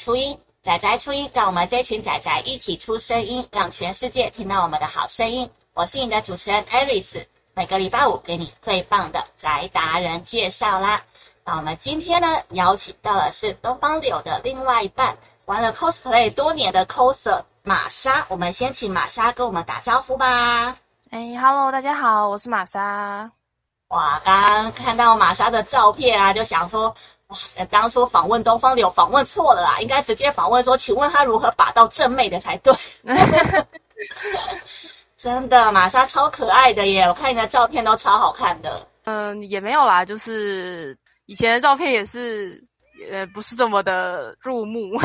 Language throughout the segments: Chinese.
初音。仔仔初音，让我们这群仔仔一起出声音，让全世界听到我们的好声音。我是你的主持人 Aris，每个礼拜五给你最棒的宅达人介绍啦。那我们今天呢，邀请到的是东方柳的另外一半，玩了 cosplay 多年的 coser 玛莎。我们先请玛莎跟我们打招呼吧。哎，Hello，，大家好，我是玛莎。哇，刚刚看到玛莎的照片啊，就想说。哇，当初访问东方柳访问错了啊，应该直接访问说，请问他如何把到正妹的才对。真的，玛莎超可爱的耶，我看你的照片都超好看的。嗯，也没有啦，就是以前的照片也是，呃，不是这么的入目。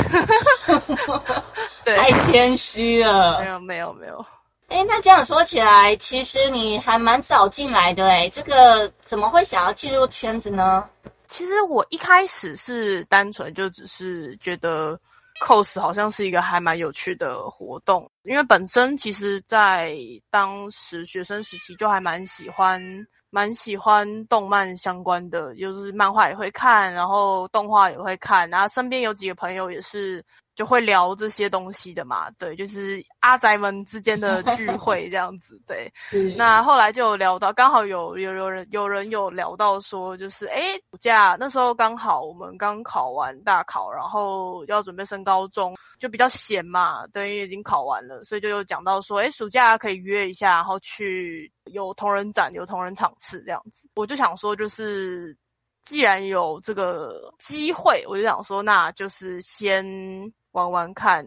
对，太谦虚了。没有，没有，没有。哎，那这样说起来，其实你还蛮早进来的哎，这个怎么会想要进入圈子呢？其实我一开始是单纯就只是觉得 cos 好像是一个还蛮有趣的活动，因为本身其实在当时学生时期就还蛮喜欢蛮喜欢动漫相关的，就是漫画也会看，然后动画也会看，然后身边有几个朋友也是。就会聊这些东西的嘛，对，就是阿宅们之间的聚 会这样子，对。那后来就有聊到，刚好有有有人有人有聊到说，就是诶暑假那时候刚好我们刚考完大考，然后要准备升高中，就比较闲嘛，对，因为已经考完了，所以就有讲到说，诶暑假可以约一下，然后去有同人展、有同人场次这样子。我就想说，就是既然有这个机会，我就想说，那就是先。玩玩看，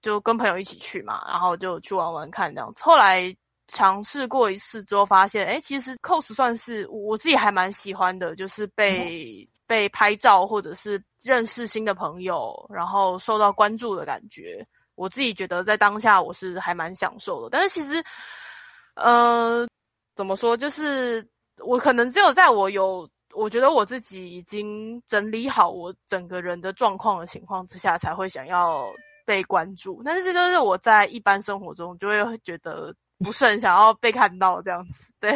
就跟朋友一起去嘛，然后就去玩玩看这样子。后来尝试过一次之后，发现哎，其实 cos 算是我自己还蛮喜欢的，就是被、嗯、被拍照或者是认识新的朋友，然后受到关注的感觉。我自己觉得在当下我是还蛮享受的。但是其实，呃，怎么说，就是我可能只有在我有。我觉得我自己已经整理好我整个人的状况的情况之下，才会想要被关注。但是就是我在一般生活中，就会觉得不是很想要被看到这样子。对，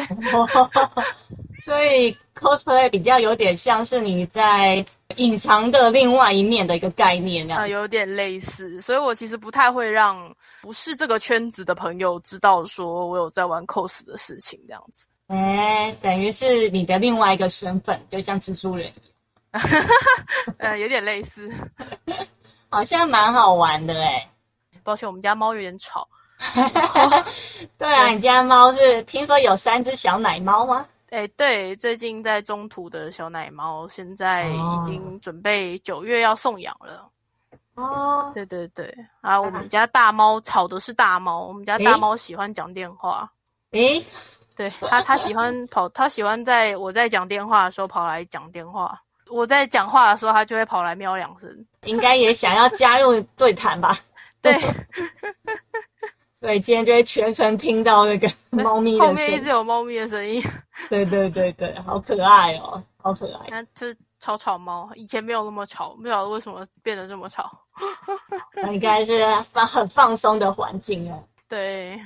所以 cosplay 比较有点像是你在隐藏的另外一面的一个概念。啊，有点类似。所以我其实不太会让不是这个圈子的朋友知道说我有在玩 cos 的事情，这样子。哎，等于是你的另外一个身份，就像蜘蛛人一样，呃，有点类似，好像蛮好玩的哎。抱歉，我们家猫有点吵。对啊，你家猫是听说有三只小奶猫吗？哎，对，最近在中途的小奶猫，现在已经准备九月要送养了。哦，对对对，啊，我们家大猫吵的是大猫，我们家大猫喜欢讲电话。诶对他，他喜欢跑，他喜欢在我在讲电话的时候跑来讲电话。我在讲话的时候，他就会跑来喵两声。应该也想要加入对谈吧？对。所以今天就会全程听到那个猫咪的声音。后面一直有猫咪的声音。对对对对，好可爱哦，好可爱。那这吵吵猫，以前没有那么吵，不晓得为什么变得这么吵。应该是放很放松的环境哦。对。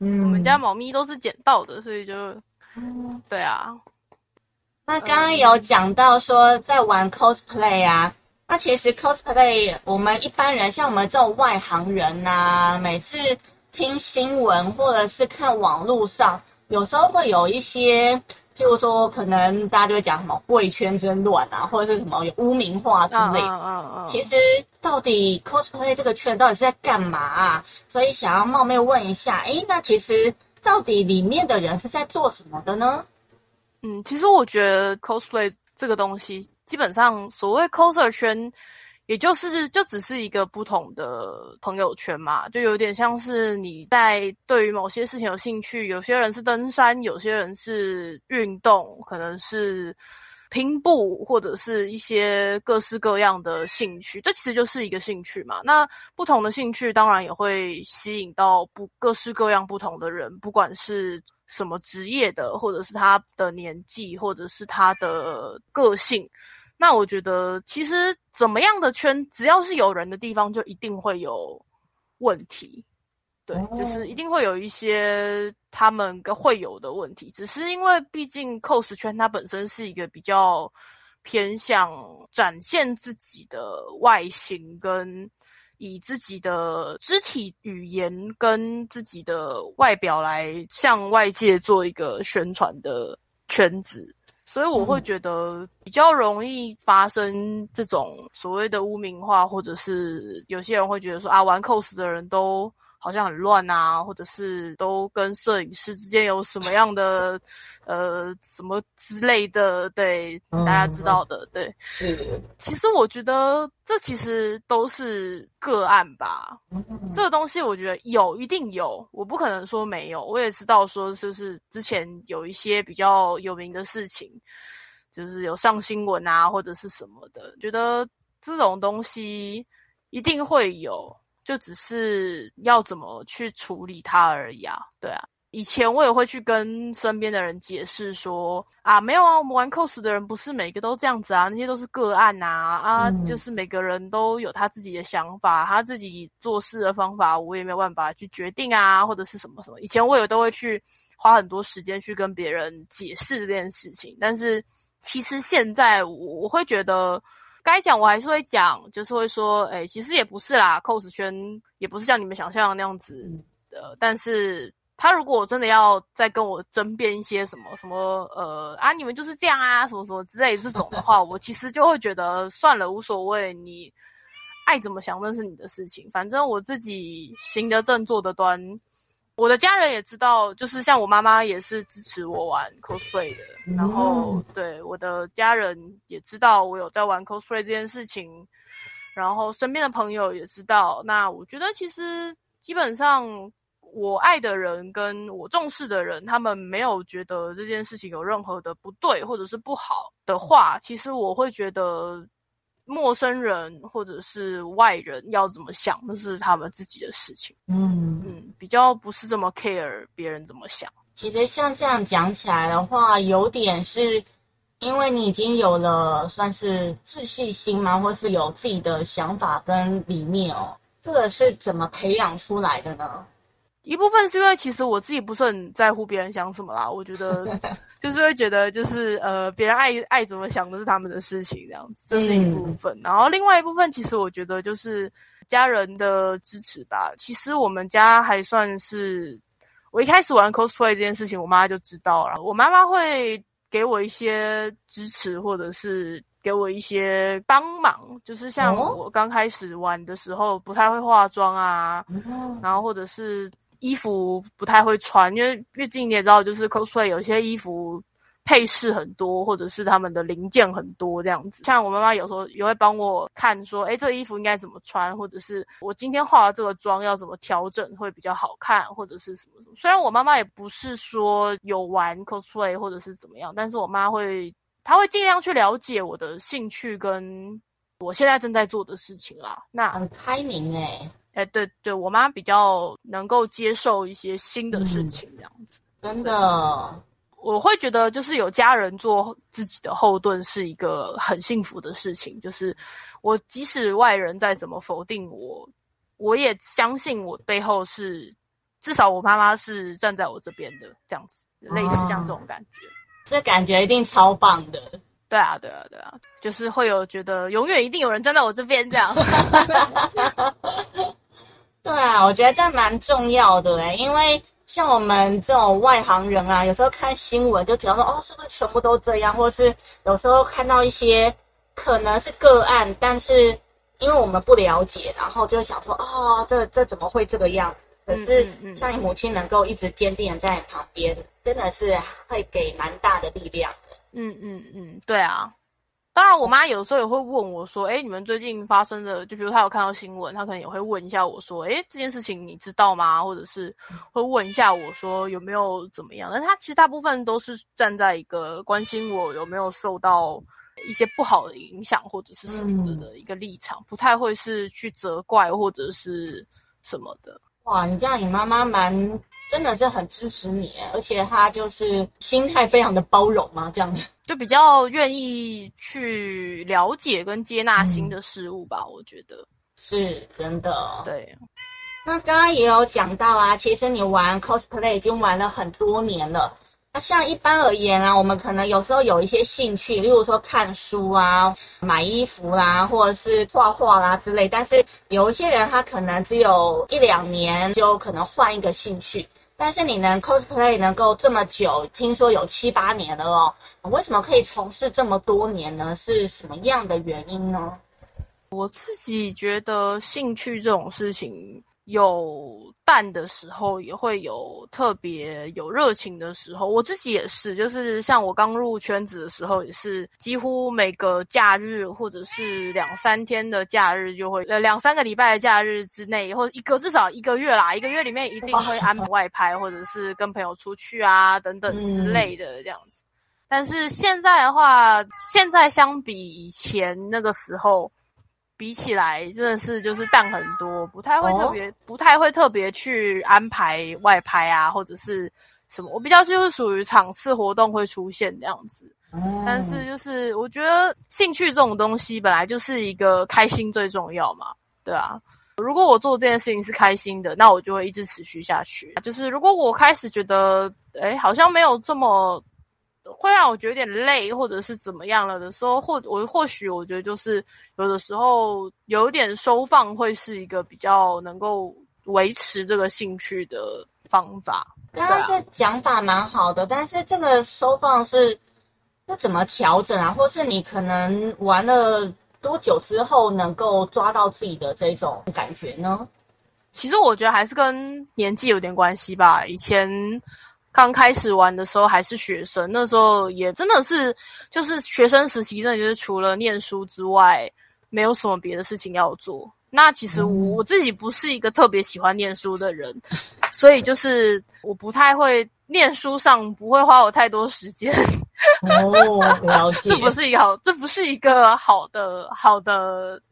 嗯，我们家猫咪都是捡到的，所以就，嗯，对啊。那刚刚有讲到说在玩 cosplay 啊，那其实 cosplay 我们一般人像我们这种外行人呐、啊，每次听新闻或者是看网络上，有时候会有一些。譬如说，可能大家就会讲什么贵圈真乱啊，或者是什么有污名化之类的。嗯嗯嗯。其实，到底 cosplay 这个圈到底是在干嘛啊？所以想要冒昧问一下，诶，那其实到底里面的人是在做什么的呢？嗯，其实我觉得 cosplay 这个东西，基本上所谓 coser 圈。也就是就只是一个不同的朋友圈嘛，就有点像是你在对于某些事情有兴趣，有些人是登山，有些人是运动，可能是拼布，或者是一些各式各样的兴趣，这其实就是一个兴趣嘛。那不同的兴趣当然也会吸引到不各式各样不同的人，不管是什么职业的，或者是他的年纪，或者是他的个性。那我觉得，其实怎么样的圈，只要是有人的地方，就一定会有问题。对，就是一定会有一些他们会有的问题。只是因为毕竟 cos 圈它本身是一个比较偏向展现自己的外形，跟以自己的肢体语言跟自己的外表来向外界做一个宣传的圈子。所以我会觉得比较容易发生这种所谓的污名化，或者是有些人会觉得说啊，玩 cos 的人都好像很乱啊，或者是都跟摄影师之间有什么样的呃什么之类的，对，大家知道的，对。是。其实我觉得这其实都是个案吧。这个东西我觉得有，一定有，我不可能说没有。我也知道说，就是之前有一些比较有名的事情，就是有上新闻啊，或者是什么的。觉得这种东西一定会有，就只是要怎么去处理它而已啊。对啊。以前我也会去跟身边的人解释说啊，没有啊，我们玩 cos 的人不是每个都这样子啊，那些都是个案呐啊，啊嗯、就是每个人都有他自己的想法，他自己做事的方法，我也没有办法去决定啊，或者是什么什么。以前我也都会去花很多时间去跟别人解释这件事情，但是其实现在我我会觉得该讲我还是会讲，就是会说，哎，其实也不是啦，cos 圈也不是像你们想象的那样子的，但是。他如果真的要再跟我争辩一些什么什么呃啊，你们就是这样啊，什么什么之类这种的话，我其实就会觉得算了，无所谓，你爱怎么想那是你的事情，反正我自己行得正坐得端，我的家人也知道，就是像我妈妈也是支持我玩 cosplay 的，然后对我的家人也知道我有在玩 cosplay 这件事情，然后身边的朋友也知道，那我觉得其实基本上。我爱的人跟我重视的人，他们没有觉得这件事情有任何的不对或者是不好的话，其实我会觉得陌生人或者是外人要怎么想，那是他们自己的事情。嗯嗯，比较不是这么 care 别人怎么想。其实像这样讲起来的话，有点是因为你已经有了算是自信心吗？或是有自己的想法跟理念哦？这个是怎么培养出来的呢？一部分是因为其实我自己不是很在乎别人想什么啦，我觉得 就是会觉得就是呃别人爱爱怎么想都是他们的事情这样子，这是一部分。嗯、然后另外一部分其实我觉得就是家人的支持吧。其实我们家还算是我一开始玩 cosplay 这件事情，我妈就知道了。我妈妈会给我一些支持，或者是给我一些帮忙，就是像我刚开始玩的时候不太会化妆啊，嗯、然后或者是。衣服不太会穿，因为毕竟你也知道，就是 cosplay 有些衣服配饰很多，或者是他们的零件很多这样子。像我妈妈有时候也会帮我看，说，诶，这个衣服应该怎么穿，或者是我今天化了这个妆要怎么调整会比较好看，或者是什么什么。虽然我妈妈也不是说有玩 cosplay 或者是怎么样，但是我妈会，她会尽量去了解我的兴趣跟我现在正在做的事情啦。那很开明诶。哎、欸，对对，我妈比较能够接受一些新的事情，这样子。嗯、真的，我会觉得就是有家人做自己的后盾是一个很幸福的事情。就是我即使外人再怎么否定我，我也相信我背后是至少我妈妈是站在我这边的，这样子，类似像这种感觉。这感觉一定超棒的。对啊，对啊，对啊，就是会有觉得永远一定有人站在我这边这样。对啊，我觉得这蛮重要的诶，因为像我们这种外行人啊，有时候看新闻就觉得说，哦，是不是全部都这样？或是有时候看到一些可能是个案，但是因为我们不了解，然后就想说，哦，这这怎么会这个样子？可是像你母亲能够一直坚定的在你旁边，真的是会给蛮大的力量的。嗯嗯嗯，对啊。当然，我妈有时候也会问我说：“哎，你们最近发生的，就比如她有看到新闻，她可能也会问一下我说：‘哎，这件事情你知道吗？’或者是会问一下我说有没有怎么样？但她其实大部分都是站在一个关心我有没有受到一些不好的影响或者是什么的的一个立场，不太会是去责怪或者是什么的。哇，你这样，你妈妈蛮真的是很支持你，而且他就是心态非常的包容嘛，这样就比较愿意去了解跟接纳新的事物吧，嗯、我觉得是真的。对，那刚刚也有讲到啊，其实你玩 cosplay 已经玩了很多年了。那像一般而言啊，我们可能有时候有一些兴趣，例如说看书啊、买衣服啦、啊，或者是画画啦之类。但是有一些人他可能只有一两年就可能换一个兴趣。但是你能 cosplay 能够这么久，听说有七八年了哦，为什么可以从事这么多年呢？是什么样的原因呢？我自己觉得兴趣这种事情。有淡的时候，也会有特别有热情的时候。我自己也是，就是像我刚入圈子的时候，也是几乎每个假日或者是两三天的假日，就会呃两三个礼拜的假日之内，或一个至少一个月啦，一个月里面一定会安排外拍，或者是跟朋友出去啊等等之类的这样子。但是现在的话，现在相比以前那个时候。比起来，真的是就是淡很多，不太会特别，哦、不太会特别去安排外拍啊，或者是什么。我比较就是属于场次活动会出现这样子，嗯、但是就是我觉得兴趣这种东西本来就是一个开心最重要嘛，对啊。如果我做这件事情是开心的，那我就会一直持续下去。就是如果我开始觉得，哎，好像没有这么。会让我觉得有点累，或者是怎么样了的时候，或我或许我觉得就是有的时候有点收放会是一个比较能够维持这个兴趣的方法。刚刚这讲法蛮好的，但是这个收放是那怎么调整啊？或是你可能玩了多久之后能够抓到自己的这种感觉呢？其实我觉得还是跟年纪有点关系吧。以前。刚开始玩的时候还是学生，那时候也真的是就是学生时期，真的就是除了念书之外，没有什么别的事情要做。那其实我我自己不是一个特别喜欢念书的人，所以就是我不太会念书上不会花我太多时间。哦，了解。这不是一个好，这不是一个好的好的。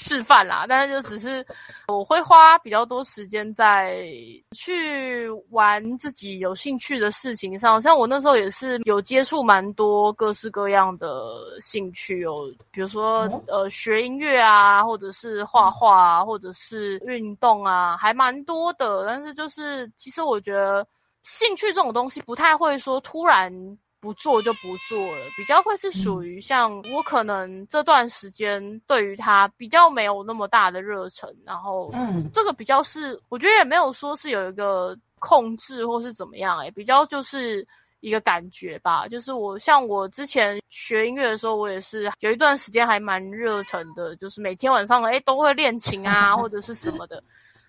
示范啦，但是就只是我会花比较多时间在去玩自己有兴趣的事情上，像我那时候也是有接触蛮多各式各样的兴趣有，比如说呃学音乐啊，或者是画画啊，或者是运动啊，还蛮多的。但是就是其实我觉得兴趣这种东西不太会说突然。不做就不做了，比较会是属于像我可能这段时间对于他比较没有那么大的热忱，然后嗯，这个比较是我觉得也没有说是有一个控制或是怎么样，欸，诶比较就是一个感觉吧。就是我像我之前学音乐的时候，我也是有一段时间还蛮热忱的，就是每天晚上诶都会练琴啊或者是什么的。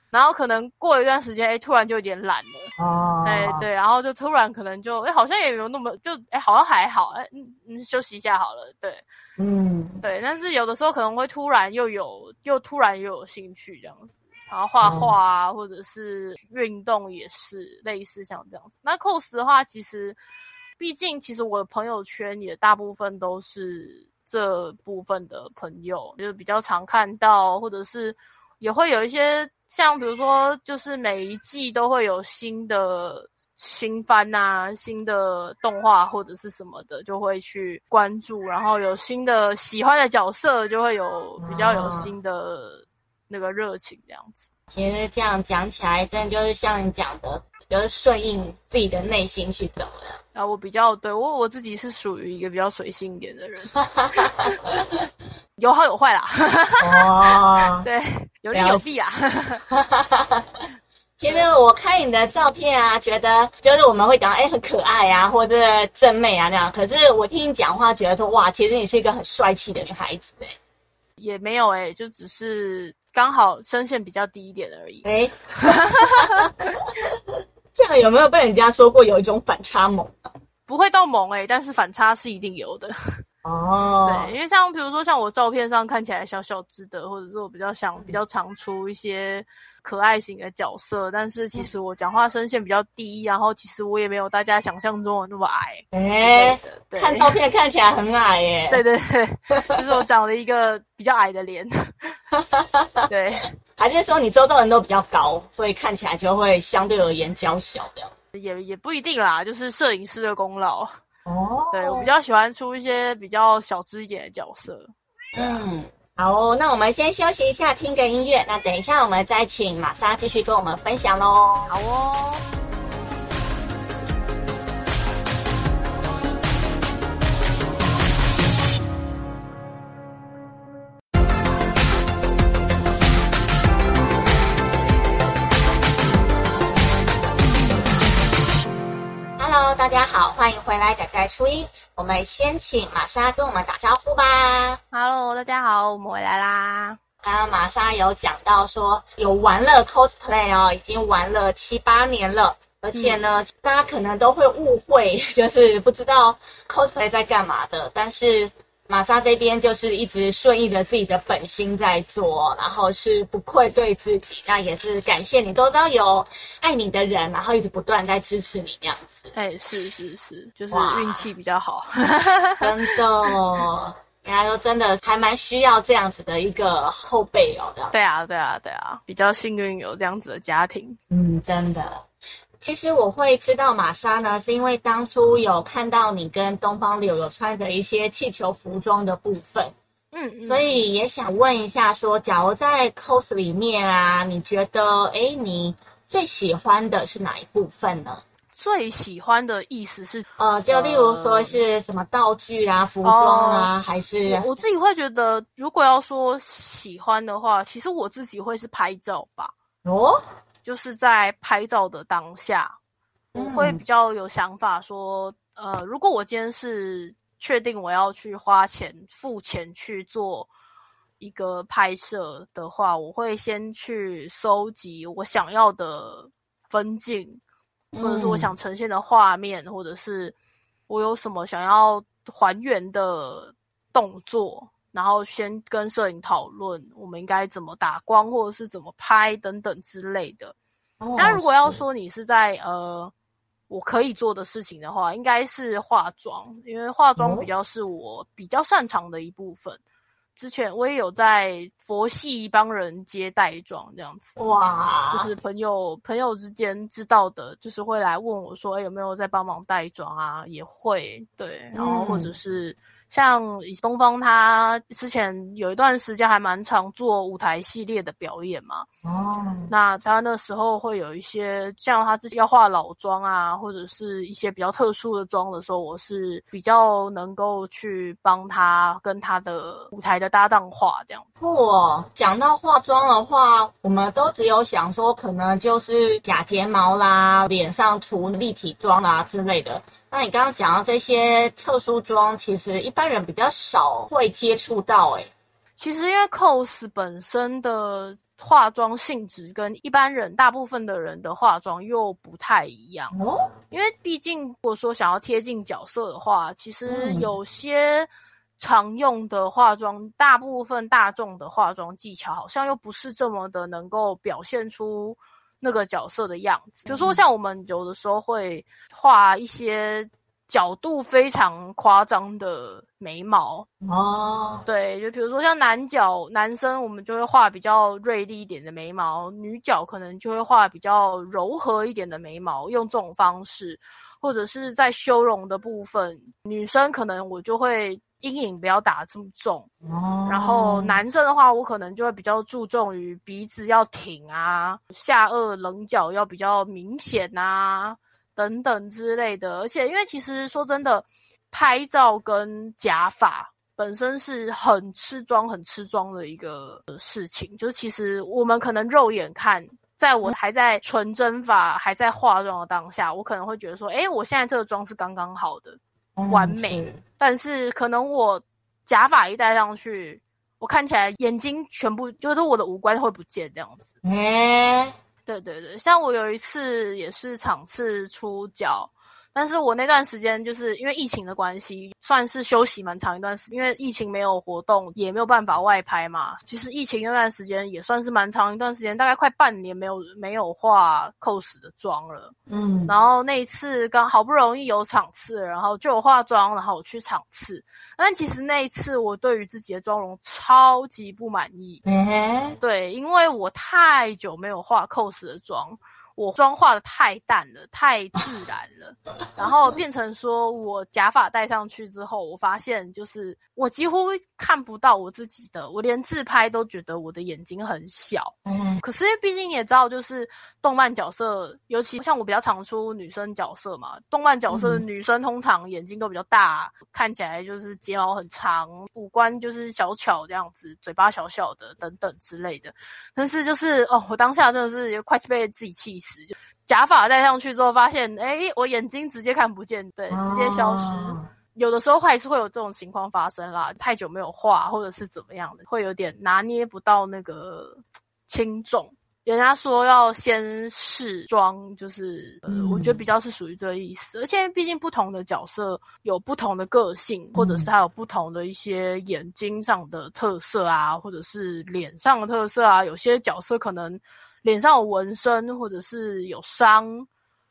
然后可能过一段时间，哎，突然就有点懒了。哦，哎，对，然后就突然可能就，哎，好像也没有那么，就，哎，好像还好，哎，嗯嗯，休息一下好了，对，嗯，对。但是有的时候可能会突然又有，又突然又有兴趣这样子，然后画画啊，或者是运动也是类似像这样子。那 cos 的话，其实，毕竟其实我的朋友圈也大部分都是这部分的朋友，就是比较常看到，或者是也会有一些。像比如说，就是每一季都会有新的新番啊，新的动画或者是什么的，就会去关注。然后有新的喜欢的角色，就会有比较有新的那个热情这样子。其实这样讲起来，真的就是像你讲的，就是顺应自己的内心去走了。啊，我比较对我我自己是属于一个比较随性一点的人。有好有坏啦，哦，对，有利有弊啊。其实我看你的照片啊，觉得就是我们会讲，哎，很可爱啊，或者正妹啊那样。可是我听你讲话，觉得说，哇，其实你是一个很帅气的女孩子，哎，也没有哎，就只是刚好声线比较低一点而已。哎，这样有没有被人家说过有一种反差萌？不会到萌哎，但是反差是一定有的。哦，oh. 对，因为像比如说像我照片上看起来小小只的，或者是我比较想比较常出一些可爱型的角色，但是其实我讲话声线比较低，然后其实我也没有大家想象中的那么矮。哎，对，看照片看起来很矮耶。对对对，就是我长了一个比较矮的脸。对，还是说你周遭人都比较高，所以看起来就会相对而言娇小的？也也不一定啦，就是摄影师的功劳。哦，对，我比较喜欢出一些比较小只一点的角色。嗯，好哦，那我们先休息一下，听个音乐。那等一下我们再请玛莎继续跟我们分享喽。好哦。回来，仔仔初一。我们先请玛莎跟我们打招呼吧。Hello，大家好，我们回来啦。刚刚玛莎有讲到说，有玩了 cosplay 哦，已经玩了七八年了。而且呢，嗯、大家可能都会误会，就是不知道 cosplay 在干嘛的。但是玛莎这边就是一直顺应着自己的本心在做，然后是不愧对自己。那也是感谢你，都知道有爱你的人，然后一直不断在支持你那样子。哎，是是是，就是运气比较好，真的。人家说真的还蛮需要这样子的一个后辈哦。对啊，对啊，对啊，比较幸运有这样子的家庭。嗯，真的。其实我会知道玛莎呢，是因为当初有看到你跟东方柳有穿的一些气球服装的部分，嗯，嗯，所以也想问一下说，说假如在 cos 里面啊，你觉得，诶，你最喜欢的是哪一部分呢？最喜欢的意思是，呃，就例如说是什么道具啊、服装啊，呃、还是我，我自己会觉得，如果要说喜欢的话，其实我自己会是拍照吧。哦。就是在拍照的当下，我会比较有想法说，呃，如果我今天是确定我要去花钱付钱去做一个拍摄的话，我会先去搜集我想要的分镜，或者是我想呈现的画面，或者是我有什么想要还原的动作。然后先跟摄影讨论，我们应该怎么打光，或者是怎么拍等等之类的。哦、那如果要说你是在呃，我可以做的事情的话，应该是化妆，因为化妆比较是我比较擅长的一部分。哦、之前我也有在佛系帮人接代妆这样子，哇，就是朋友朋友之间知道的，就是会来问我说，哎，有没有在帮忙代妆啊？也会对，然后或者是。嗯像东方，他之前有一段时间还蛮常做舞台系列的表演嘛。哦。那他那时候会有一些，像他自己要化老妆啊，或者是一些比较特殊的妆的时候，我是比较能够去帮他跟他的舞台的搭档化这样。哦，讲到化妆的话，我们都只有想说，可能就是假睫毛啦，脸上涂立体妆啦之类的。那你刚刚讲到这些特殊妆，其实一般人比较少会接触到。诶，其实因为 cos 本身的化妆性质跟一般人大部分的人的化妆又不太一样。哦，因为毕竟如果说想要贴近角色的话，其实有些常用的化妆，嗯、大部分大众的化妆技巧好像又不是这么的能够表现出。那个角色的样子，比如说像我们有的时候会画一些角度非常夸张的眉毛。哦，对，就比如说像男角男生，我们就会画比较锐利一点的眉毛；女角可能就会画比较柔和一点的眉毛，用这种方式，或者是在修容的部分，女生可能我就会。阴影不要打这么重，哦，然后男生的话，我可能就会比较注重于鼻子要挺啊，下颚棱角要比较明显啊，等等之类的。而且，因为其实说真的，拍照跟假发本身是很吃妆、很吃妆的一个事情。就是其实我们可能肉眼看，在我还在纯真发、还在化妆的当下，我可能会觉得说，诶，我现在这个妆是刚刚好的。完美，嗯、但是可能我假发一戴上去，我看起来眼睛全部就是我的五官会不见这样子。嗯、对对对，像我有一次也是场次出脚。但是我那段时间就是因为疫情的关系，算是休息蛮长一段时间，因为疫情没有活动，也没有办法外拍嘛。其实疫情那段时间也算是蛮长一段时间，大概快半年没有没有化 cos 的妆了。嗯，然后那一次刚好不容易有场次，然后就有化妆，然后我去场次。但其实那一次我对于自己的妆容超级不满意。嗯，对，因为我太久没有化 cos 的妆。我妆化的太淡了，太自然了，然后变成说我假发戴上去之后，我发现就是我几乎看不到我自己的，我连自拍都觉得我的眼睛很小。嗯，可是因为毕竟也知道，就是动漫角色，尤其像我比较常出女生角色嘛，动漫角色的女生通常眼睛都比较大，看起来就是睫毛很长，五官就是小巧这样子，嘴巴小小的等等之类的。但是就是哦，我当下真的是快被自己气死。词，就假发戴上去之后，发现哎、欸，我眼睛直接看不见，对，直接消失。哦、有的时候还是会有这种情况发生啦，太久没有画或者是怎么样的，会有点拿捏不到那个轻重。人家说要先试妆，就是呃，我觉得比较是属于这个意思。而且毕竟不同的角色有不同的个性，或者是还有不同的一些眼睛上的特色啊，或者是脸上的特色啊。有些角色可能脸上有纹身，或者是有伤，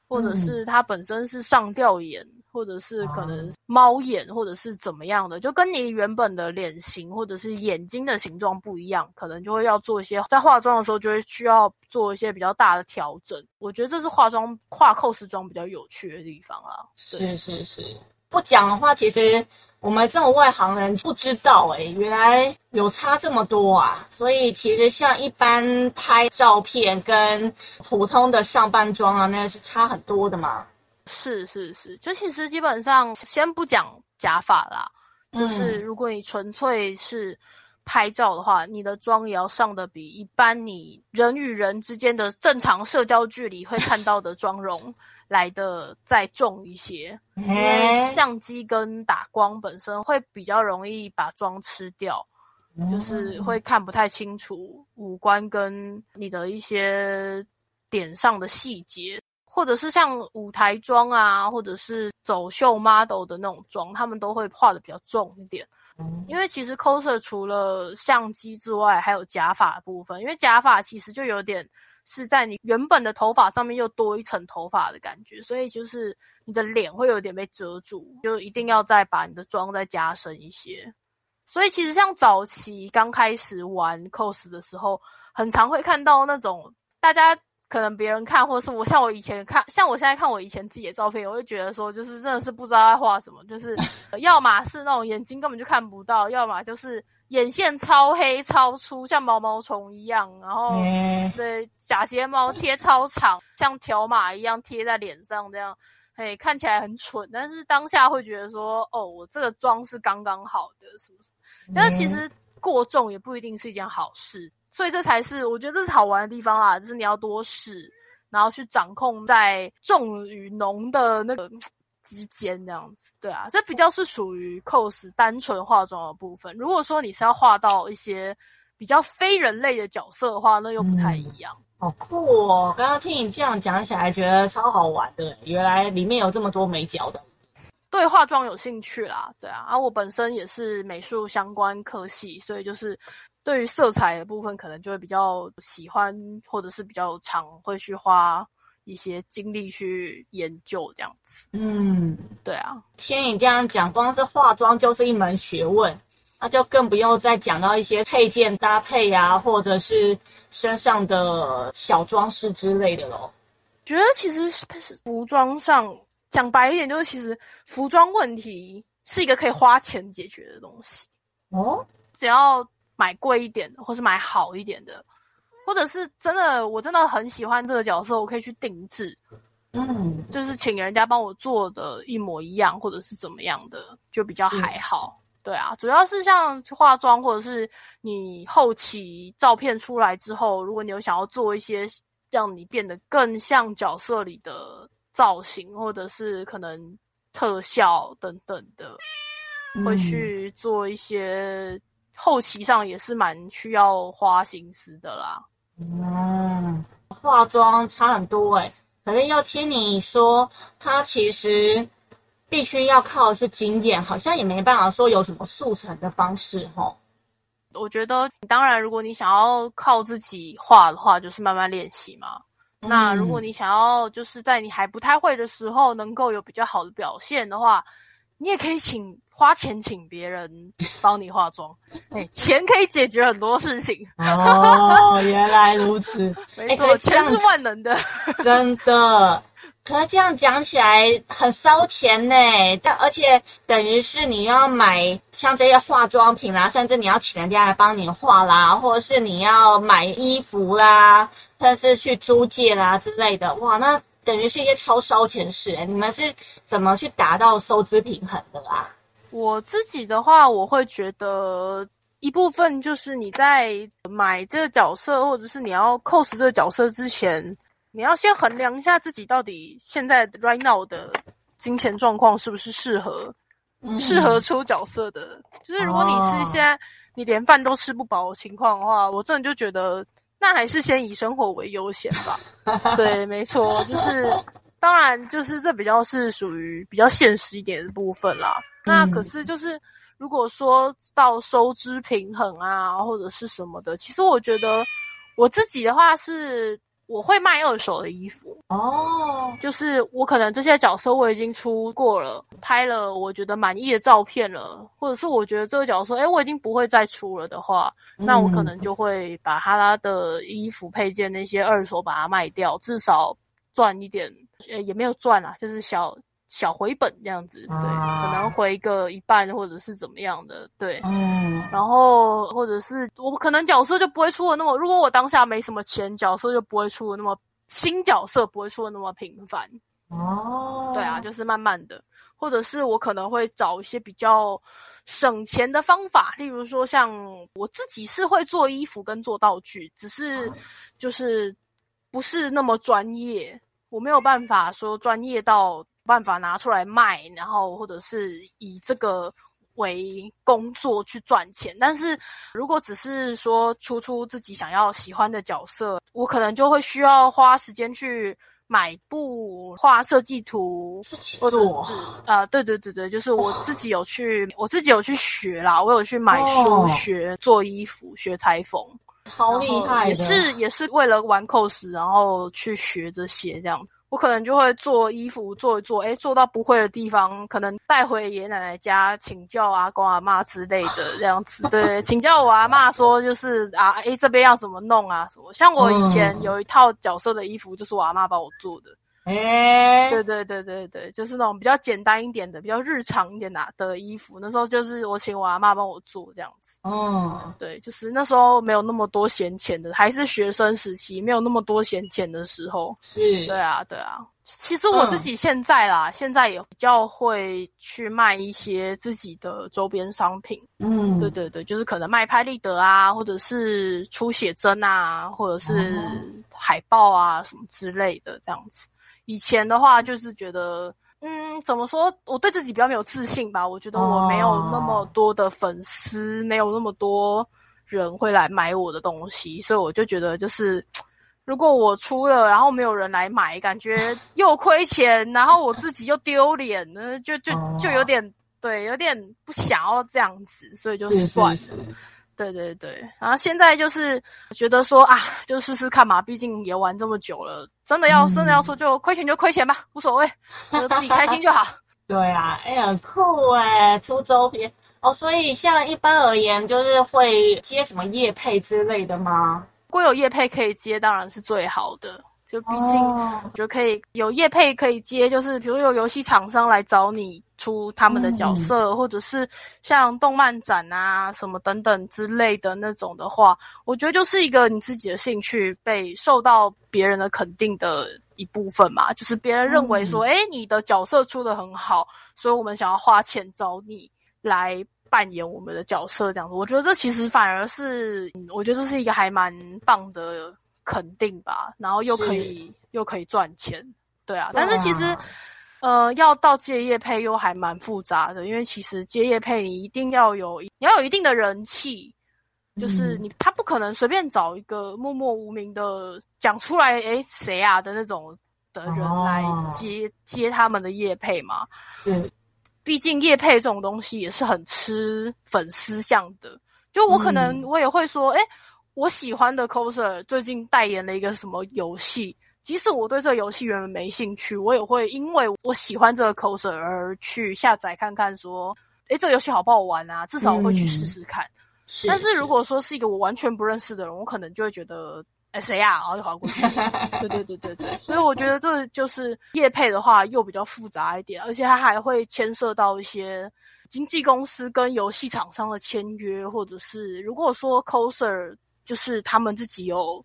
或者是他本身是上吊眼。或者是可能猫眼，或者是怎么样的，就跟你原本的脸型或者是眼睛的形状不一样，可能就会要做一些在化妆的时候就会需要做一些比较大的调整。我觉得这是化妆画 cos 妆比较有趣的地方啊。是是是，不讲的话，其实我们这种外行人不知道哎、欸，原来有差这么多啊。所以其实像一般拍照片跟普通的上班妆啊，那个是差很多的嘛。是是是，就其实基本上先不讲假发啦，嗯、就是如果你纯粹是拍照的话，你的妆也要上的比一般你人与人之间的正常社交距离会看到的妆容来的再重一些，因为相机跟打光本身会比较容易把妆吃掉，就是会看不太清楚五官跟你的一些点上的细节。或者是像舞台妆啊，或者是走秀 model 的那种妆，他们都会画的比较重一点。因为其实 coser 除了相机之外，还有假发的部分。因为假发其实就有点是在你原本的头发上面又多一层头发的感觉，所以就是你的脸会有点被遮住，就一定要再把你的妆再加深一些。所以其实像早期刚开始玩 cos 的时候，很常会看到那种大家。可能别人看，或者是我像我以前看，像我现在看我以前自己的照片，我就觉得说，就是真的是不知道在画什么，就是 要么是那种眼睛根本就看不到，要么就是眼线超黑超粗，像毛毛虫一样，然后对假睫毛贴超长，像条码一样贴在脸上，这样，嘿，看起来很蠢，但是当下会觉得说，哦，我这个妆是刚刚好的，是不是？但是其实过重也不一定是一件好事。所以这才是我觉得这是好玩的地方啦，就是你要多试，然后去掌控在重与浓的那个之间这样子。对啊，这比较是属于 cos 单纯化妆的部分。如果说你是要画到一些比较非人类的角色的话，那又不太一样。嗯，好酷哦！刚刚听你这样讲起来，觉得超好玩的。原来里面有这么多美角的。对化妆有兴趣啦，对啊，啊、我本身也是美术相关科系，所以就是。对于色彩的部分，可能就会比较喜欢，或者是比较常会去花一些精力去研究这样子。嗯，对啊。听你这样讲，光是化妆就是一门学问，那就更不用再讲到一些配件搭配啊，或者是身上的小装饰之类的咯。觉得其实服装上讲白一点，就是其实服装问题是一个可以花钱解决的东西哦，只要。买贵一点的，或是买好一点的，或者是真的，我真的很喜欢这个角色，我可以去定制，嗯，就是请人家帮我做的一模一样，或者是怎么样的，就比较还好。对啊，主要是像化妆，或者是你后期照片出来之后，如果你有想要做一些让你变得更像角色里的造型，或者是可能特效等等的，会去做一些。后期上也是蛮需要花心思的啦。嗯，化妆差很多哎、欸、可是要听你说，它其实必须要靠的是经验，好像也没办法说有什么速成的方式哈。我觉得，当然，如果你想要靠自己画的话，就是慢慢练习嘛。嗯、那如果你想要就是在你还不太会的时候，能够有比较好的表现的话，你也可以请。花钱请别人帮你化妆，哎、欸，钱可以解决很多事情。哦，原来如此，没错，欸、钱是万能的，真的。可是这样讲起来很烧钱呢，但而且等于是你要买像这些化妆品啦，甚至你要请人家来帮你化啦，或者是你要买衣服啦，甚至去租借啦之类的，哇，那等于是一些超烧钱事。你们是怎么去达到收支平衡的啦？我自己的话，我会觉得一部分就是你在买这个角色，或者是你要 cos 这个角色之前，你要先衡量一下自己到底现在 right now 的金钱状况是不是适合，适、嗯、合出角色的。就是如果你是现在你连饭都吃不饱的情况的话，我真的就觉得那还是先以生活为优先吧。对，没错，就是当然就是这比较是属于比较现实一点的部分啦。嗯、那可是就是如果说到收支平衡啊，或者是什么的，其实我觉得我自己的话是。我会卖二手的衣服哦，oh. 就是我可能这些角色我已经出过了，拍了我觉得满意的照片了，或者是我觉得这个角色，诶，我已经不会再出了的话，嗯、那我可能就会把他的衣服配件那些二手把它卖掉，至少赚一点，呃，也没有赚啊，就是小。小回本这样子，对，啊、可能回个一半或者是怎么样的，对，嗯，然后或者是我可能角色就不会出的那么，如果我当下没什么钱，角色就不会出的那么新角色不会出的那么频繁，哦，对啊，就是慢慢的，或者是我可能会找一些比较省钱的方法，例如说像我自己是会做衣服跟做道具，只是就是不是那么专业，我没有办法说专业到。办法拿出来卖，然后或者是以这个为工作去赚钱。但是如果只是说出出自己想要喜欢的角色，我可能就会需要花时间去买布、画设计图，或者是啊、呃，对对对对，就是我自己有去，我自己有去学啦，我有去买书学做衣服、学裁缝，好厉害，也是也是为了玩 cos，然后去学这些这样子。我可能就会做衣服做一做，哎，做到不会的地方，可能带回爷爷奶奶家请教阿公阿嬷之类的这样子。对，请教我阿嬷说，就是啊，哎，这边要怎么弄啊？什么？像我以前有一套角色的衣服，就是我阿妈帮我做的。哎、欸，对对对对对，就是那种比较简单一点的、比较日常一点的的衣服。那时候就是我请我阿妈帮我做这样子。哦，对，就是那时候没有那么多闲钱的，还是学生时期，没有那么多闲钱的时候。是，对啊，对啊。其实我自己现在啦，嗯、现在也比较会去卖一些自己的周边商品。嗯，对对对，就是可能卖拍立得啊，或者是出写真啊，或者是海报啊什么之类的这样子。以前的话，就是觉得。嗯，怎么说？我对自己比较没有自信吧。我觉得我没有那么多的粉丝，oh. 没有那么多人会来买我的东西，所以我就觉得，就是如果我出了，然后没有人来买，感觉 又亏钱，然后我自己又丢脸，呢，就就就有点对，有点不想要这样子，所以就算了。是是是对对对，然后现在就是觉得说啊，就试试看嘛，毕竟也玩这么久了，真的要、嗯、真的要说就亏钱就亏钱吧，无所谓，就自己开心就好。对啊，哎呀，酷哎，出周边哦，所以像一般而言，就是会接什么业配之类的吗？如果有业配可以接，当然是最好的。就毕竟，我觉得可以有业配可以接，就是比如有游戏厂商来找你出他们的角色，嗯、或者是像动漫展啊什么等等之类的那种的话，我觉得就是一个你自己的兴趣被受到别人的肯定的一部分嘛。就是别人认为说，哎、嗯欸、你的角色出的很好，所以我们想要花钱找你来扮演我们的角色这样子。我觉得这其实反而是，我觉得这是一个还蛮棒的。肯定吧，然后又可以又可以赚钱，对啊。但是其实，呃，要到接业配又还蛮复杂的，因为其实接业配你一定要有，你要有一定的人气，就是你、嗯、他不可能随便找一个默默无名的讲出来，诶谁啊的那种的人来接、哦、接他们的业配嘛。是，毕竟业配这种东西也是很吃粉丝相的，就我可能我也会说，哎、嗯我喜欢的 coser 最近代言了一个什么游戏，即使我对这个游戏原本没兴趣，我也会因为我喜欢这个 coser 而去下载看看，说，诶，这个游戏好不好玩啊？至少我会去试试看。嗯、是是，但是如果说是一个我完全不认识的人，我可能就会觉得，哎，谁呀？然后就划过去。对对对对对，所以我觉得这就是业配的话又比较复杂一点，而且它还会牵涉到一些经纪公司跟游戏厂商的签约，或者是如果说 coser。就是他们自己有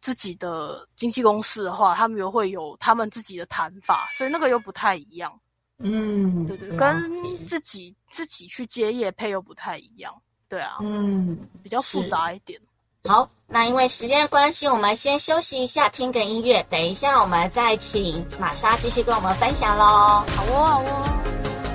自己的经纪公司的话，他们又会有他们自己的谈法，所以那个又不太一样。嗯，对对，跟自己自己去接业配又不太一样。对啊，嗯，比较复杂一点。好，那因为时间关系，我们先休息一下，听个音乐。等一下，我们再请玛莎继续跟我们分享喽。好哦，好哦。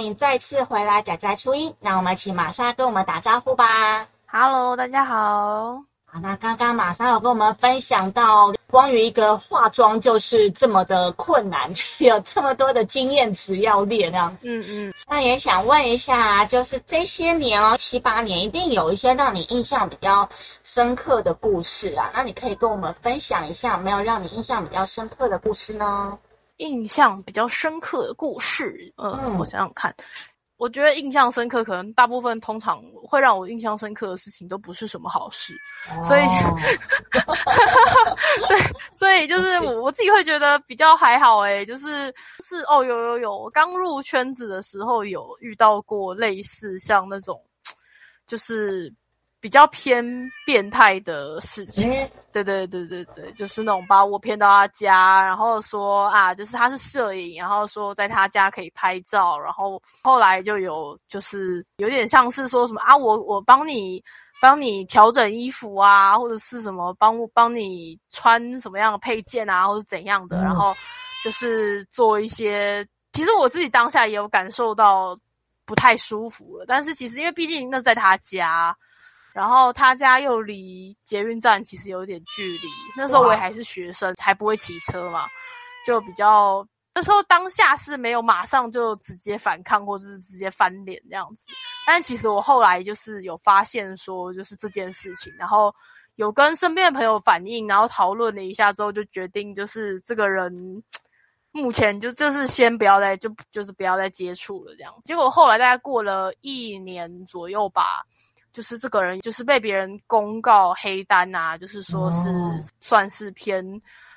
欢迎再次回来，宅宅初音。那我们请玛莎跟我们打招呼吧。Hello，大家好。好，那刚刚玛莎有跟我们分享到，关于一个化妆就是这么的困难，有这么多的经验值要练，那样子。嗯嗯。那也想问一下，就是这些年哦，七八年，一定有一些让你印象比较深刻的故事啊。那你可以跟我们分享一下，有没有让你印象比较深刻的故事呢？印象比较深刻的故事，呃、嗯，我想想看，我觉得印象深刻，可能大部分通常会让我印象深刻的事情都不是什么好事，哦、所以，对，所以就是我 我自己会觉得比较还好，诶，就是是哦，有有有，我刚入圈子的时候有遇到过类似像那种，就是。比较偏变态的事情，嗯、对对对对对，就是那种把我骗到他家，然后说啊，就是他是摄影，然后说在他家可以拍照，然后后来就有就是有点像是说什么啊，我我帮你帮你调整衣服啊，或者是什么帮帮你穿什么样的配件啊，或者怎样的，嗯、然后就是做一些，其实我自己当下也有感受到不太舒服了，但是其实因为毕竟那在他家。然后他家又离捷运站其实有点距离，那时候我也还是学生，还不会骑车嘛，就比较那时候当下是没有马上就直接反抗或者是直接翻脸这样子，但其实我后来就是有发现说就是这件事情，然后有跟身边的朋友反映，然后讨论了一下之后，就决定就是这个人目前就就是先不要再就就是不要再接触了这样，结果后来大概过了一年左右吧。就是这个人，就是被别人公告黑单啊，就是说是算是偏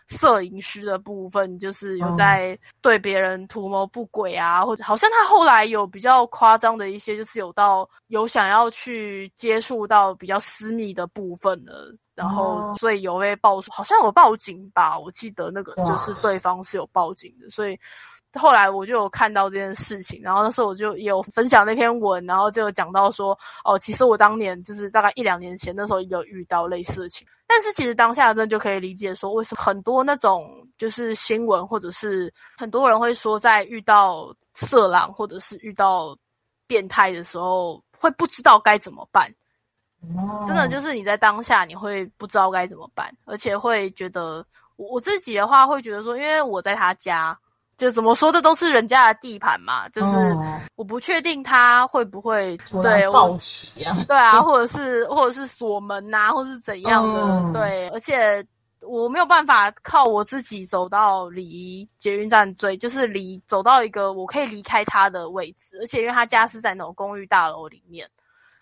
摄影师的部分，就是有在对别人图谋不轨啊，或者好像他后来有比较夸张的一些，就是有到有想要去接触到比较私密的部分了，然后所以有被报，好像有报警吧，我记得那个就是对方是有报警的，所以。后来我就有看到这件事情，然后那时候我就有分享那篇文，然后就讲到说，哦，其实我当年就是大概一两年前那时候有遇到类似的事情，但是其实当下真的就可以理解说，为什么很多那种就是新闻或者是很多人会说，在遇到色狼或者是遇到变态的时候，会不知道该怎么办。真的就是你在当下你会不知道该怎么办，而且会觉得我自己的话会觉得说，因为我在他家。就怎么说的都是人家的地盘嘛，就是我不确定他会不会对报喜啊，对啊，或者是或者是锁门呐、啊，或是怎样的，嗯、对，而且我没有办法靠我自己走到离捷运站最，就是离走到一个我可以离开他的位置，而且因为他家是在那种公寓大楼里面，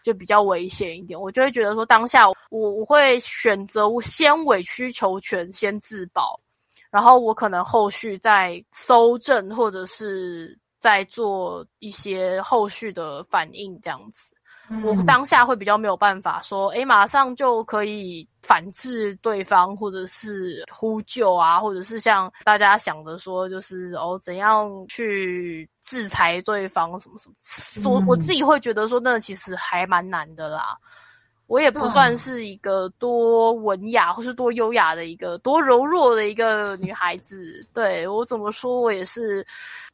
就比较危险一点，我就会觉得说当下我我会选择我先委曲求全，先自保。然后我可能后续再搜证，或者是再做一些后续的反应，这样子，嗯、我当下会比较没有办法说，诶，马上就可以反制对方，或者是呼救啊，或者是像大家想的说，就是哦，怎样去制裁对方，什么什么，我、嗯、我自己会觉得说，那其实还蛮难的啦。我也不算是一个多文雅或是多优雅的一个多柔弱的一个女孩子，对，我怎么说，我也是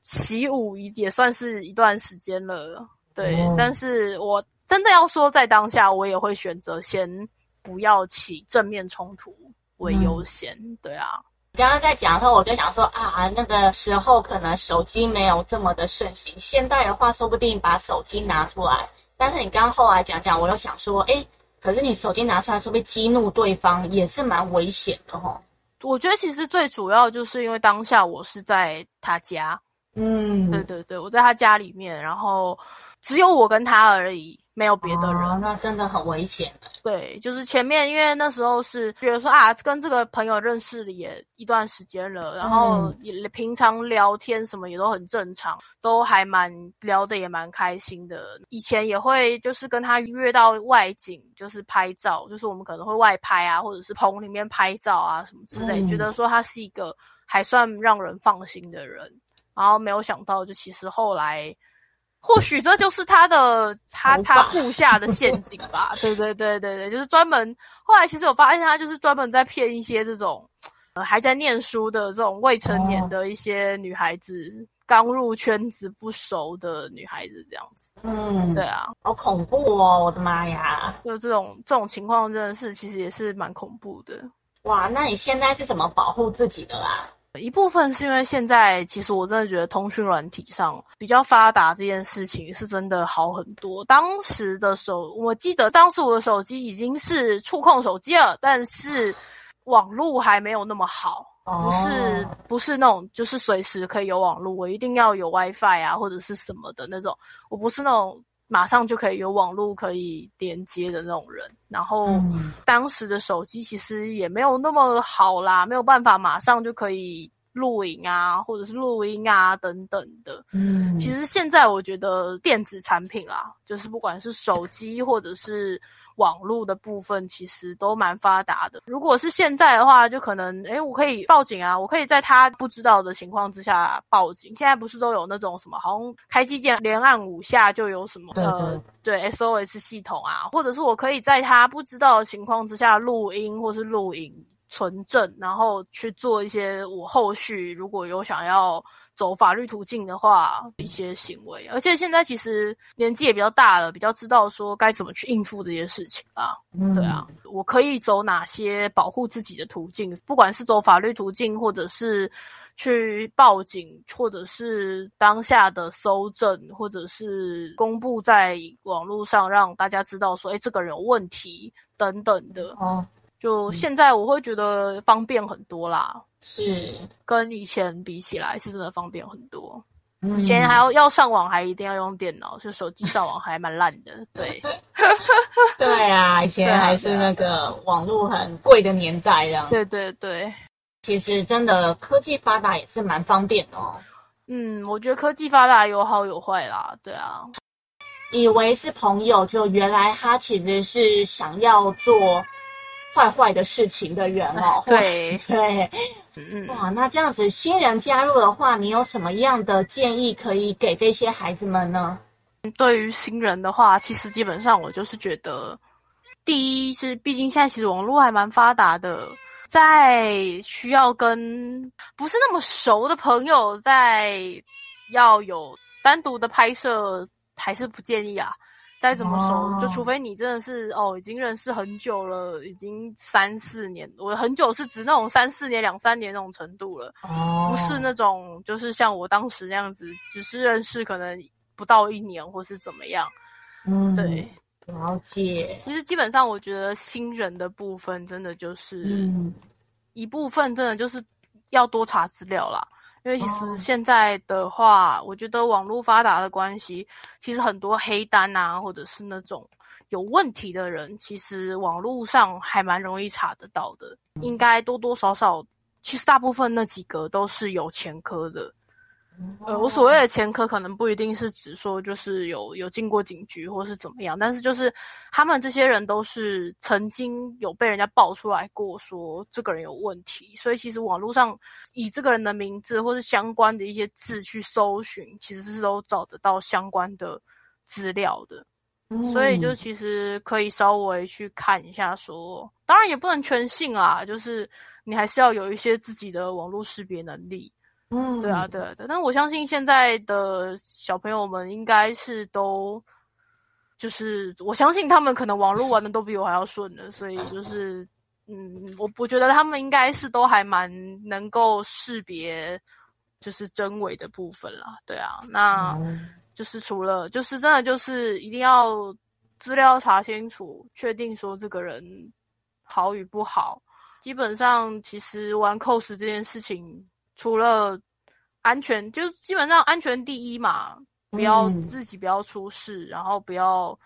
习武也算是一段时间了，对，嗯、但是我真的要说，在当下我也会选择先不要起正面冲突为优先，嗯、对啊。刚刚在讲的时候，我就想说啊，那个时候可能手机没有这么的盛行，现代的话说不定把手机拿出来，但是你刚刚后来讲讲，我又想说，诶可是你手机拿出来，说不会激怒对方，也是蛮危险的齁。我觉得其实最主要就是因为当下我是在他家，嗯，对对对，我在他家里面，然后只有我跟他而已。没有别的人。哦，那真的很危险。对，就是前面，因为那时候是觉得说啊，跟这个朋友认识了也一段时间了，然后也平常聊天什么也都很正常，都还蛮聊得也蛮开心的。以前也会就是跟他约到外景，就是拍照，就是我们可能会外拍啊，或者是棚里面拍照啊什么之类，嗯，觉得说他是一个还算让人放心的人。然后没有想到，就其实后来。或许这就是他的他他布下的陷阱吧，对对对对对，就是专门。后来其实我发现他就是专门在骗一些这种，呃，还在念书的这种未成年的一些女孩子，哦、刚入圈子不熟的女孩子这样子。嗯，对啊，好恐怖哦！我的妈呀，就这种这种情况真的是其实也是蛮恐怖的。哇，那你现在是怎么保护自己的啦？一部分是因为现在其实我真的觉得通讯软体上比较发达这件事情是真的好很多。当时的手，我记得当时我的手机已经是触控手机了，但是网络还没有那么好，不是不是那种就是随时可以有网络，我一定要有 WiFi 啊或者是什么的那种，我不是那种马上就可以有网络可以连接的那种人。然后当时的手机其实也没有那么好啦，没有办法马上就可以。录影啊，或者是录音啊，等等的。嗯，其实现在我觉得电子产品啦，就是不管是手机或者是网络的部分，其实都蛮发达的。如果是现在的话，就可能，诶，我可以报警啊，我可以在他不知道的情况之下报警。现在不是都有那种什么，好像开机键连按五下就有什么，呃，对 SOS 系统啊，或者是我可以在他不知道的情况之下录音或是录影。存证，然后去做一些我后续如果有想要走法律途径的话一些行为，而且现在其实年纪也比较大了，比较知道说该怎么去应付这些事情啊。嗯，对啊，我可以走哪些保护自己的途径？不管是走法律途径，或者是去报警，或者是当下的搜证，或者是公布在网络上让大家知道说，哎，这个人有问题等等的。哦。就现在我会觉得方便很多啦，是跟以前比起来是真的方便很多。以前还要要上网还一定要用电脑，就手机上网还蛮烂的。对，对啊，以前还是那个网络很贵的年代，这样。对对对，其实真的科技发达也是蛮方便的哦。嗯，我觉得科技发达有好有坏啦。对啊，以为是朋友，就原来他其实是想要做。坏坏的事情的人哦，对对，嗯，哇，那这样子新人加入的话，你有什么样的建议可以给这些孩子们呢？对于新人的话，其实基本上我就是觉得，第一是毕竟现在其实网络还蛮发达的，在需要跟不是那么熟的朋友在要有单独的拍摄，还是不建议啊。再怎么熟，oh. 就除非你真的是哦，已经认识很久了，已经三四年。我很久是指那种三四年、两三年那种程度了，oh. 不是那种就是像我当时那样子，只是认识可能不到一年或是怎么样。嗯，对，了解。其实基本上，我觉得新人的部分真的就是，嗯，一部分真的就是要多查资料啦。因为其实现在的话，我觉得网络发达的关系，其实很多黑单啊，或者是那种有问题的人，其实网络上还蛮容易查得到的。应该多多少少，其实大部分那几个都是有前科的。呃，我所谓的前科可能不一定是指说就是有有进过警局或是怎么样，但是就是他们这些人都是曾经有被人家爆出来过说这个人有问题，所以其实网络上以这个人的名字或是相关的一些字去搜寻，其实是都找得到相关的资料的。所以就其实可以稍微去看一下说，当然也不能全信啦，就是你还是要有一些自己的网络识别能力。嗯，对啊，对啊，对，但我相信现在的小朋友们应该是都，就是我相信他们可能网络玩的都比我还要顺的，所以就是，嗯，我我觉得他们应该是都还蛮能够识别，就是真伪的部分啦。对啊，那就是除了，就是真的就是一定要资料查清楚，确定说这个人好与不好。基本上，其实玩 cos 这件事情。除了安全，就基本上安全第一嘛。不要自己不要出事，然后不要。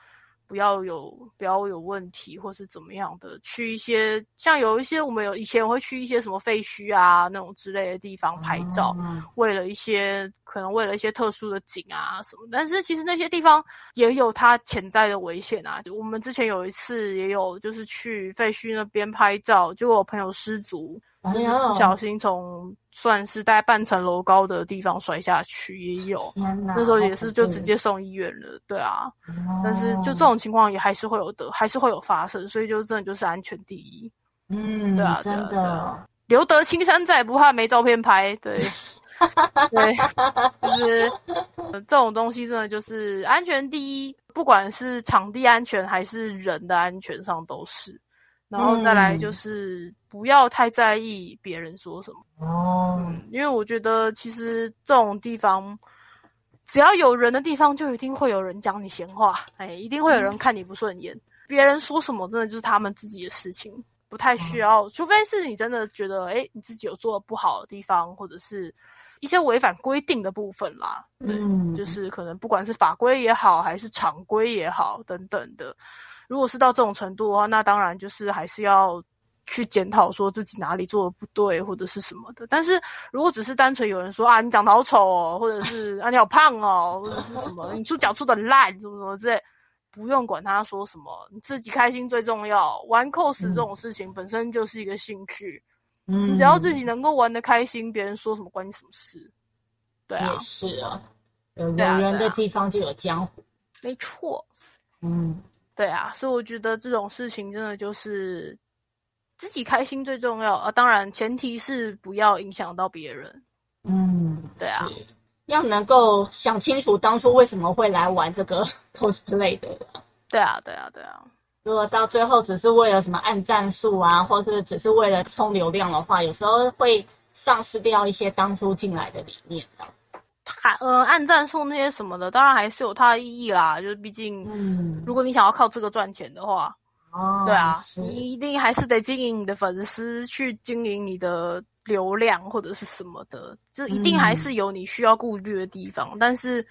不要有不要有问题，或是怎么样的，去一些像有一些我们有以前会去一些什么废墟啊那种之类的地方拍照，嗯、为了一些可能为了一些特殊的景啊什么，但是其实那些地方也有它潜在的危险啊。我们之前有一次也有就是去废墟那边拍照，结果我朋友失足。就是不小心从算是大概半层楼高的地方摔下去，也有。那时候也是就直接送医院了，对啊。但是就这种情况也还是会有的，还是会有发生，所以就真的就是安全第一。嗯，对啊，真的。留得青山在，不怕没照片拍。对，对，就是这种东西真的就是安全第一，不管是场地安全还是人的安全上都是。然后再来就是不要太在意别人说什么哦，嗯，因为我觉得其实这种地方，只要有人的地方，就一定会有人讲你闲话，哎，一定会有人看你不顺眼。别人说什么，真的就是他们自己的事情，不太需要。除非是你真的觉得，哎，你自己有做的不好的地方，或者是一些违反规定的部分啦，嗯，就是可能不管是法规也好，还是常规也好，等等的。如果是到这种程度的话，那当然就是还是要去检讨，说自己哪里做的不对或者是什么的。但是如果只是单纯有人说啊，你长得好丑哦，或者是啊你好胖哦，或者是什么你出脚出的烂，什么什么之类，不用管他说什么，你自己开心最重要。玩 cos 这种事情本身就是一个兴趣，嗯，你只要自己能够玩的开心，别人说什么关你什么事？对啊，也是啊，有人的地方就有江湖，没错，嗯。对啊，所以我觉得这种事情真的就是自己开心最重要啊。当然，前提是不要影响到别人。嗯，对啊，要能够想清楚当初为什么会来玩这个 cosplay 的。对啊，对啊，对啊。如果到最后只是为了什么按赞数啊，或是只是为了冲流量的话，有时候会丧失掉一些当初进来的理念的。还呃，按赞数那些什么的，当然还是有它的意义啦。就是毕竟，嗯，如果你想要靠这个赚钱的话，哦，对啊，你一定还是得经营你的粉丝，去经营你的流量或者是什么的，这一定还是有你需要顾虑的地方。嗯，但是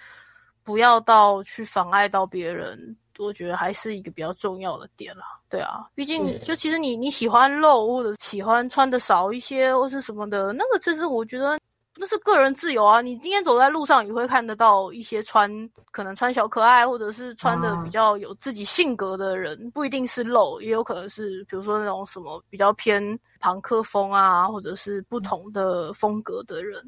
不要到去妨碍到别人，我觉得还是一个比较重要的点啦。对啊，毕竟就其实你你喜欢露或者喜欢穿的少一些或是什么的，那个其实我觉得。那是个人自由啊！你今天走在路上也会看得到一些穿可能穿小可爱，或者是穿的比较有自己性格的人，不一定是露，也有可能是比如说那种什么比较偏朋克风啊，或者是不同的风格的人。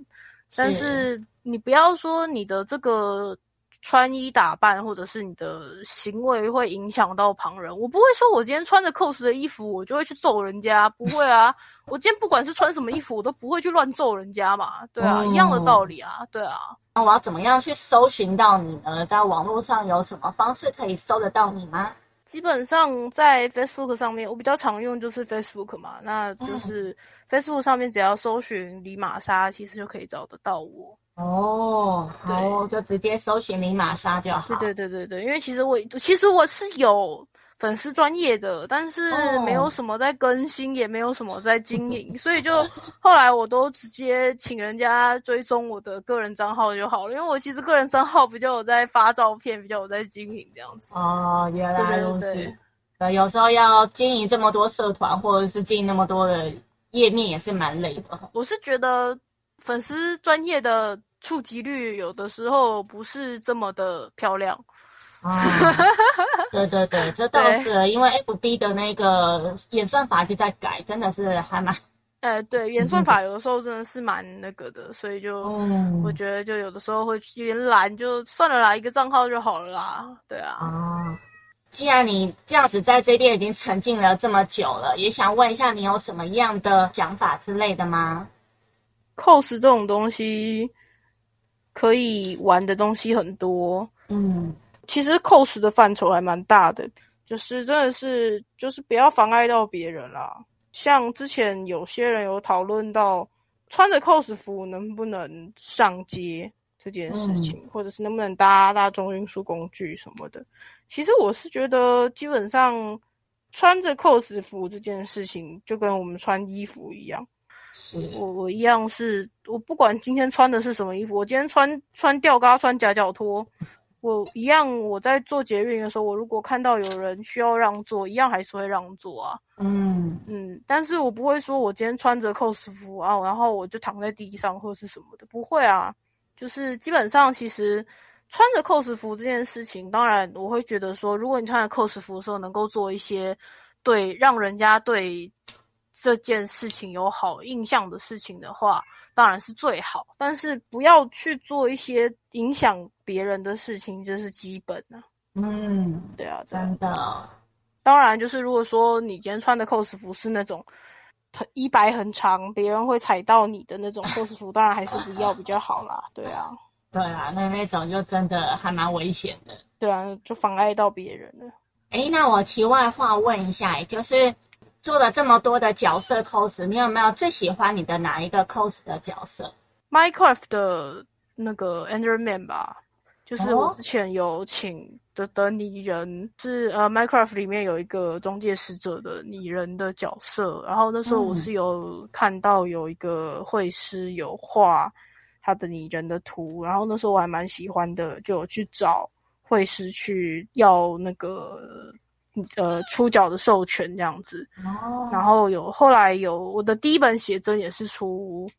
但是你不要说你的这个。穿衣打扮或者是你的行为会影响到旁人，我不会说我今天穿着 cos 的衣服，我就会去揍人家，不会啊。我今天不管是穿什么衣服，我都不会去乱揍人家嘛，对啊，嗯、一样的道理啊，对啊。那我要怎么样去搜寻到你呢？在网络上有什么方式可以搜得到你吗？基本上在 Facebook 上面，我比较常用就是 Facebook 嘛，那就是 Facebook 上面只要搜寻李玛莎，其实就可以找得到我。哦，好，就直接搜寻李玛莎就好。对对对对对，因为其实我其实我是有粉丝专业的，但是没有什么在更新，哦、也没有什么在经营，所以就 后来我都直接请人家追踪我的个人账号就好了。因为我其实个人账号比较有在发照片，比较有在经营这样子。哦，原来如此。呃，有时候要经营这么多社团，或者是经营那么多的页面，也是蛮累的。我是觉得。粉丝专业的触及率有的时候不是这么的漂亮啊，对对对，这倒是，因为 FB 的那个演算法就在改，真的是还蛮，呃，对，演算法有的时候真的是蛮那个的，所以就、嗯、我觉得就有的时候会有点懒，就算了啦，一个账号就好了啦，对啊。啊，既然你这样子在这边已经沉浸了这么久了，也想问一下你有什么样的想法之类的吗？cos 这种东西可以玩的东西很多，嗯，其实 cos 的范畴还蛮大的，就是真的是就是不要妨碍到别人啦。像之前有些人有讨论到穿着 cos 服能不能上街这件事情，嗯、或者是能不能搭大众运输工具什么的。其实我是觉得，基本上穿着 cos 服这件事情就跟我们穿衣服一样。是我我一样是，我不管今天穿的是什么衣服，我今天穿穿吊嘎穿夹脚拖，我一样我在做捷运的时候，我如果看到有人需要让座，一样还是会让座啊。嗯嗯，但是我不会说我今天穿着 cos 服啊，然后我就躺在地上或是什么的，不会啊。就是基本上其实穿着 cos 服这件事情，当然我会觉得说，如果你穿着 cos 服的时候能够做一些对让人家对。这件事情有好印象的事情的话，当然是最好。但是不要去做一些影响别人的事情，这是基本的啊。嗯，对啊，真的。当然，就是如果说你今天穿的 cos 服是那种衣摆很长，别人会踩到你的那种 cos 服，当然还是不要比较好啦。对啊，对啊，那那种就真的还蛮危险的。对啊，就妨碍到别人了。诶，那我题外话问一下，就是。做了这么多的角色 cos，你有没有最喜欢你的哪一个 cos 的角色？Minecraft 的那个 Enderman 吧，就是我之前有请的的拟人，是呃 Minecraft 里面有一个中介使者的拟人的角色，然后那时候我是有看到有一个绘师有画他的拟人的图，然后那时候我还蛮喜欢的，就有去找绘师去要那个。呃，出脚的授权这样子，哦，然后有后来有我的第一本写真也是出，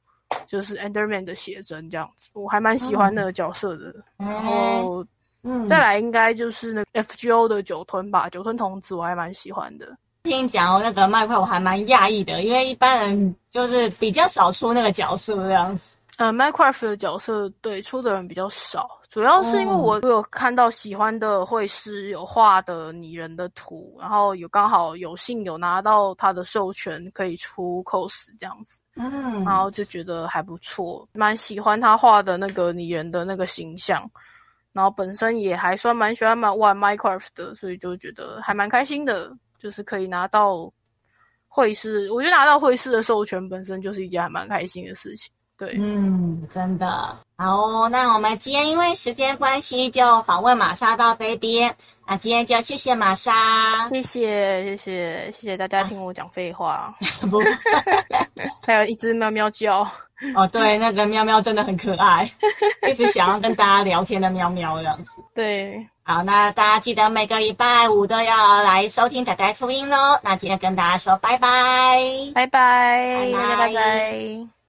就是 Enderman 的写真这样子，我还蛮喜欢那个角色的。嗯、然后，嗯，再来应该就是那个 FGO 的酒吞吧，酒吞童子我还蛮喜欢的。听你讲哦那个麦块，我还蛮讶异的，因为一般人就是比较少出那个角色这样子。呃，Minecraft 的角色对出的人比较少，主要是因为我有看到喜欢的绘师有画的拟人的图，然后有刚好有幸有拿到他的授权可以出 cos 这样子，嗯，然后就觉得还不错，蛮喜欢他画的那个拟人的那个形象，然后本身也还算蛮喜欢蛮玩 Minecraft 的，所以就觉得还蛮开心的，就是可以拿到绘师，我觉得拿到绘师的授权本身就是一件还蛮开心的事情。对，嗯，真的好哦。那我们今天因为时间关系，就访问玛莎到这边。那今天就谢谢玛莎，谢谢谢谢谢谢大家听我讲废话。不，还有一只喵喵叫。哦，对，那个喵喵真的很可爱，一直想要跟大家聊天的喵喵这样子。对，好，那大家记得每个礼拜五都要来收听仔仔初音哦。那今天跟大家说拜拜，拜拜，大家拜拜。